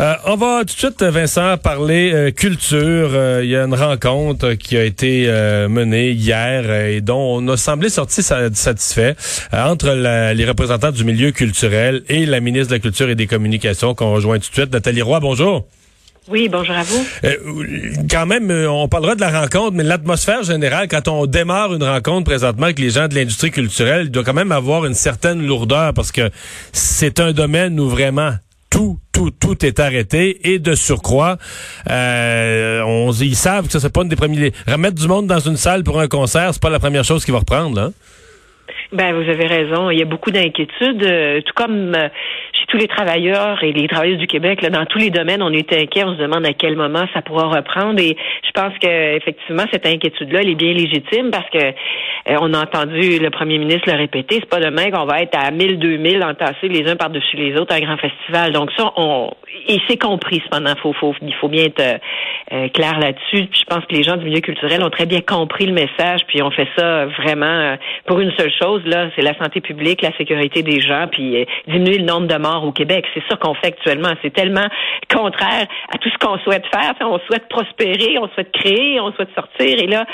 Euh, on va tout de suite, Vincent, parler euh, culture. Euh, il y a une rencontre qui a été menée hier et dont on a semblé sorti satisfait entre les représentants du milieu culturel et la ministre de la Culture et des Communications qu'on rejoint tout de suite. Nathalie Roy, bonjour. Oui, bonjour à vous. quand même, on parlera de la rencontre, mais l'atmosphère générale, quand on démarre une rencontre présentement avec les gens de l'industrie culturelle, il doit quand même avoir une certaine lourdeur parce que c'est un domaine où vraiment tout, tout, tout est arrêté et de surcroît, euh, on, ils savent que ça c'est pas une des premiers. Remettre du monde dans une salle pour un concert, c'est pas la première chose qui va reprendre. Là. Ben, vous avez raison. Il y a beaucoup d'inquiétudes, euh, tout comme euh, tous les travailleurs et les travailleuses du Québec. Là, dans tous les domaines, on est inquiet. On se demande à quel moment ça pourra reprendre. Et je pense que effectivement, cette inquiétude-là, elle est bien légitime parce que euh, on a entendu le premier ministre le répéter. C'est pas demain qu'on va être à 1000, 2000 entassés les uns par-dessus les autres à un grand festival. Donc ça, on et c'est compris cependant. Faut, faut, il faut bien être clair là-dessus. Je pense que les gens du milieu culturel ont très bien compris le message. Puis on fait ça vraiment pour une seule chose là, c'est la santé publique, la sécurité des gens, puis euh, diminuer le nombre de morts au Québec. C'est ça qu'on fait actuellement. C'est tellement contraire à tout ce qu'on souhaite faire. on souhaite prospérer, on souhaite créer, on souhaite sortir, et là,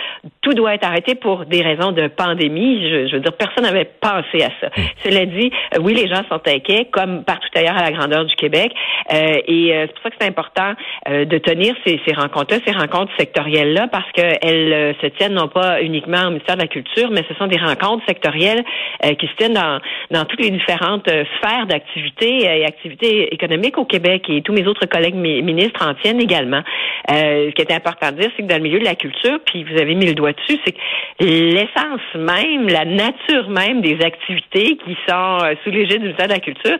tout doit être arrêté pour des raisons de pandémie. Je, veux dire, personne n'avait pensé à ça. Mmh. Cela dit, euh, oui, les gens sont inquiets, comme partout ailleurs à la grandeur du Québec, euh, et c'est pour ça que c'est important de tenir ces, ces rencontres-là, ces rencontres sectorielles-là, parce qu'elles se tiennent non pas uniquement au ministère de la Culture, mais ce sont des rencontres sectorielles euh, qui se tiennent dans, dans toutes les différentes euh, sphères d'activité euh, et activités économiques au Québec et tous mes autres collègues ministres en tiennent également. ce qui est important de dire, c'est que dans le milieu de la culture, puis vous avez mis le doigt dessus, c'est que l'essence même, la nature même des activités qui sont sous l'égide du ministère de la Culture,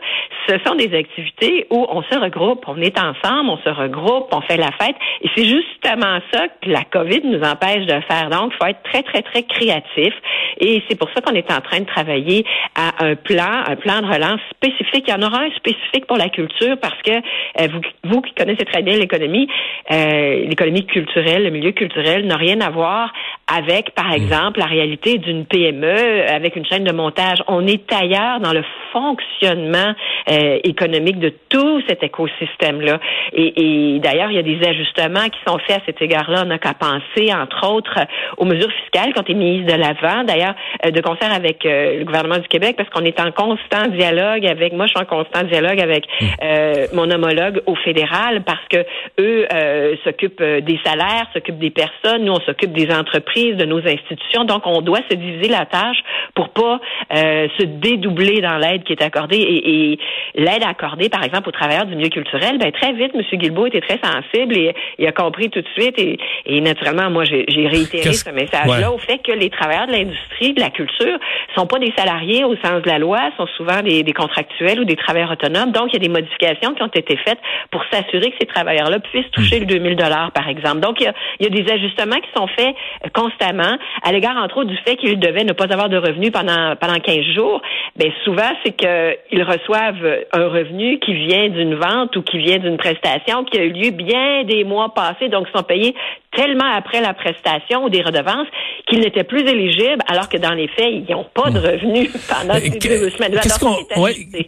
ce sont des activités où on se regroupe, on est ensemble, on se regroupe, on fait la fête. Et c'est justement ça que la COVID nous empêche de faire. Donc, il faut être très, très, très créatif. Et c'est pour ça qu'on est en train de travailler à un plan, un plan de relance spécifique. Il y en aura spécifique pour la culture parce que euh, vous, vous qui connaissez très bien l'économie, euh, l'économie culturelle, le milieu culturel n'a rien à voir avec, par hmm. exemple, la réalité d'une PME avec une chaîne de montage. On est ailleurs dans le fonctionnement euh, économique de tout cet écosystème-là. Et, et d'ailleurs, il y a des ajustements qui sont faits à cet égard-là. On n'a qu'à penser, entre autres, aux mesures fiscales qui ont été mises de l'avant. D'ailleurs, de concert avec euh, le gouvernement du Québec parce qu'on est en constant dialogue avec moi je suis en constant dialogue avec mmh. euh, mon homologue au fédéral parce que eux euh, s'occupent des salaires, s'occupent des personnes, nous on s'occupe des entreprises, de nos institutions donc on doit se diviser la tâche pour pas se dédoubler dans l'aide qui est accordée et, l'aide accordée par exemple aux travailleurs du milieu culturel ben très vite M. Guilbeault était très sensible et il a compris tout de suite et, naturellement moi j'ai réitéré ce message-là au fait que les travailleurs de l'industrie de la culture sont pas des salariés au sens de la loi, sont souvent des, contractuels ou des travailleurs autonomes. Donc, il y a des modifications qui ont été faites pour s'assurer que ces travailleurs-là puissent toucher le 2000 dollars, par exemple. Donc, il y, a, des ajustements qui sont faits euh, constamment à l'égard, entre autres, du fait qu'ils devaient ne pas avoir de revenus pendant pendant 15 jours. Bien, souvent, c'est qu'ils reçoivent un revenu qui vient d'une vente ou qui vient d'une prestation qui a eu lieu bien des mois passés, donc ils sont payés tellement après la prestation ou des redevances qu'ils n'étaient plus éligibles, alors que dans les faits, ils n'ont pas de revenus pendant ces deux semaines.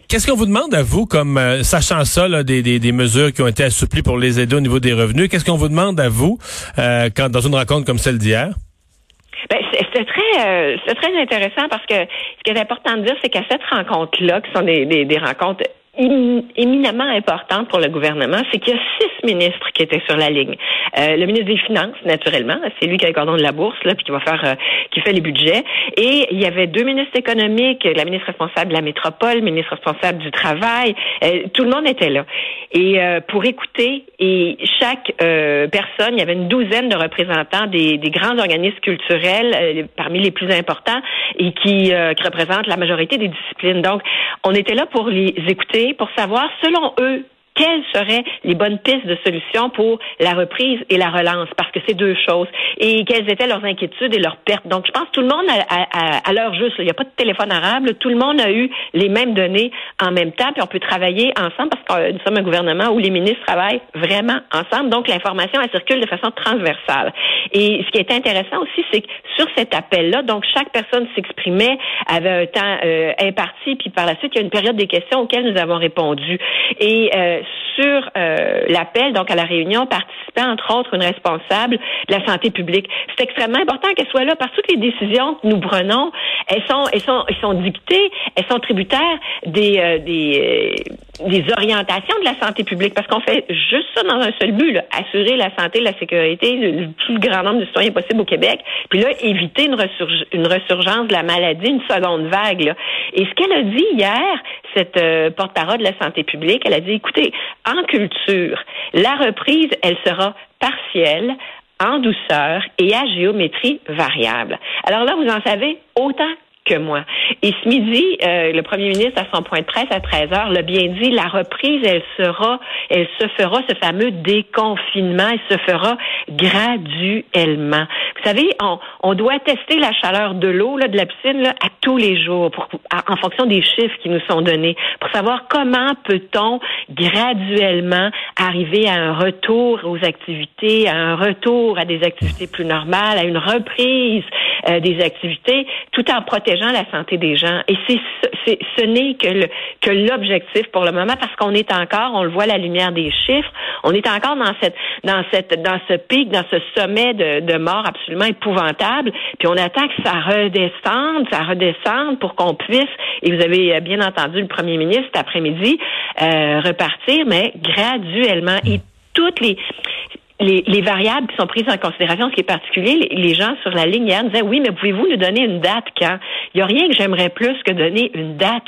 Qu'est-ce qu'on vous demande à vous, comme euh, sachant ça, là, des, des, des, mesures qui ont été assouplies pour les aider au niveau des revenus, qu'est-ce qu'on vous demande à vous euh, quand dans une rencontre comme celle d'hier? Ben, c'est très, euh, c'est très intéressant parce que ce qui est important de dire, c'est qu'à cette rencontre-là, qui sont des, des, des rencontres éminemment importante pour le gouvernement, c'est qu'il y a six ministres qui étaient sur la ligne. Euh, le ministre des Finances, naturellement, c'est lui qui a le cordon de la bourse, là, puis qui va faire, euh, qui fait les budgets. Et il y avait deux ministres économiques, la ministre responsable de la métropole, le ministre responsable du travail. Euh, tout le monde était là. Et pour écouter, et chaque personne, il y avait une douzaine de représentants des, des grands organismes culturels, parmi les plus importants, et qui, qui représentent la majorité des disciplines. Donc, on était là pour les écouter pour savoir, selon eux, quelles seraient les bonnes pistes de solutions pour la reprise et la relance, parce que c'est deux choses, et quelles étaient leurs inquiétudes et leurs pertes. Donc, je pense que tout le monde a, à l'heure juste. Il n'y a pas de téléphone arabe. Tout le monde a eu les mêmes données en même temps, puis on peut travailler ensemble parce que nous sommes un gouvernement où les ministres travaillent vraiment ensemble. Donc, l'information, elle circule de façon transversale. Et ce qui est intéressant aussi, c'est que sur cet appel-là, donc chaque personne s'exprimait, avait un temps euh, imparti, puis par la suite, il y a une période des questions auxquelles nous avons répondu. Euh, sur euh, l'appel donc à la réunion participait entre autres une responsable de la santé publique. C'est extrêmement important qu'elle soit là parce que toutes les décisions que nous prenons, elles sont, elles sont, elles sont dictées, elles sont tributaires des, euh, euh, des orientations de la santé publique parce qu'on fait juste ça dans un seul but, là, assurer la santé, la sécurité du plus grand nombre de citoyens possible au Québec. Puis là, éviter une, une resurgence de la maladie, une seconde vague. Là. Et ce qu'elle a dit hier, cette euh, porte-parole de la santé publique, elle a dit, écoutez, en culture, la reprise, elle sera partielle, en douceur et à géométrie variable. Alors là, vous en savez autant Et ce midi, euh, le premier ministre, à son point de presse à 13 heures, l'a bien dit, la reprise, elle sera, elle se fera, ce fameux déconfinement, elle se fera graduellement. Vous savez, on, on doit tester la chaleur de l'eau, de la piscine, là, à tous les jours, pour, en fonction des chiffres qui nous sont donnés, pour savoir comment peut-on graduellement arriver à un retour aux activités, à un retour à des activités plus normales, à une reprise euh, des activités, tout en protégeant la santé des gens. Et c'est, c'est ce n'est que le, que l'objectif pour le moment, parce qu'on est encore, on le voit à la lumière des chiffres, on est encore dans cette, dans cette, dans ce pic, dans ce sommet de, de mort absolument épouvantable. Puis on attend que ça redescende, ça redescende pour qu'on puisse, et vous avez euh, bien entendu le premier ministre cet après-midi, euh, repartir, mais graduellement. Et toutes les les, variables qui sont prises en considération, ce qui est particulier, les, gens sur la ligne hier disaient oui, mais pouvez-vous nous donner une date quand? Il n'y a rien que j'aimerais plus que donner une date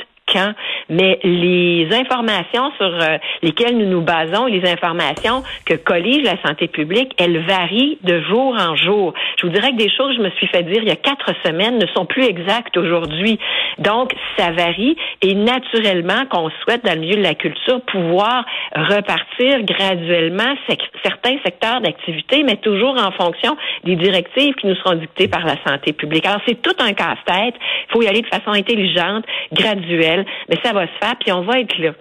mais les informations sur euh, lesquelles nous nous basons, les informations que collige la santé publique, elles varient de jour en jour. Je vous dirais que des choses que je me suis fait dire il y a quatre semaines ne sont plus exactes aujourd'hui. Donc, ça varie et naturellement qu'on souhaite dans le milieu de la culture pouvoir repartir graduellement certains secteurs d'activité, mais toujours en fonction des directives qui nous seront dictées par la santé publique. Alors, c'est tout un casse-tête. Il faut y aller de façon intelligente, graduelle, mais ça va se faire, puis on va être là.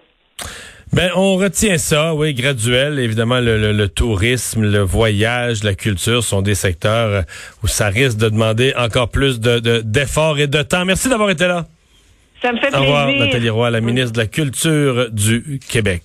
Ben, on retient ça, oui, graduel. Évidemment, le, tourisme, le voyage, la culture sont des secteurs où ça risque de demander encore plus d'efforts de, et de temps. Merci d'avoir été là. Ça me fait plaisir. Au revoir, Nathalie Roy, la ministre de la Culture du Québec.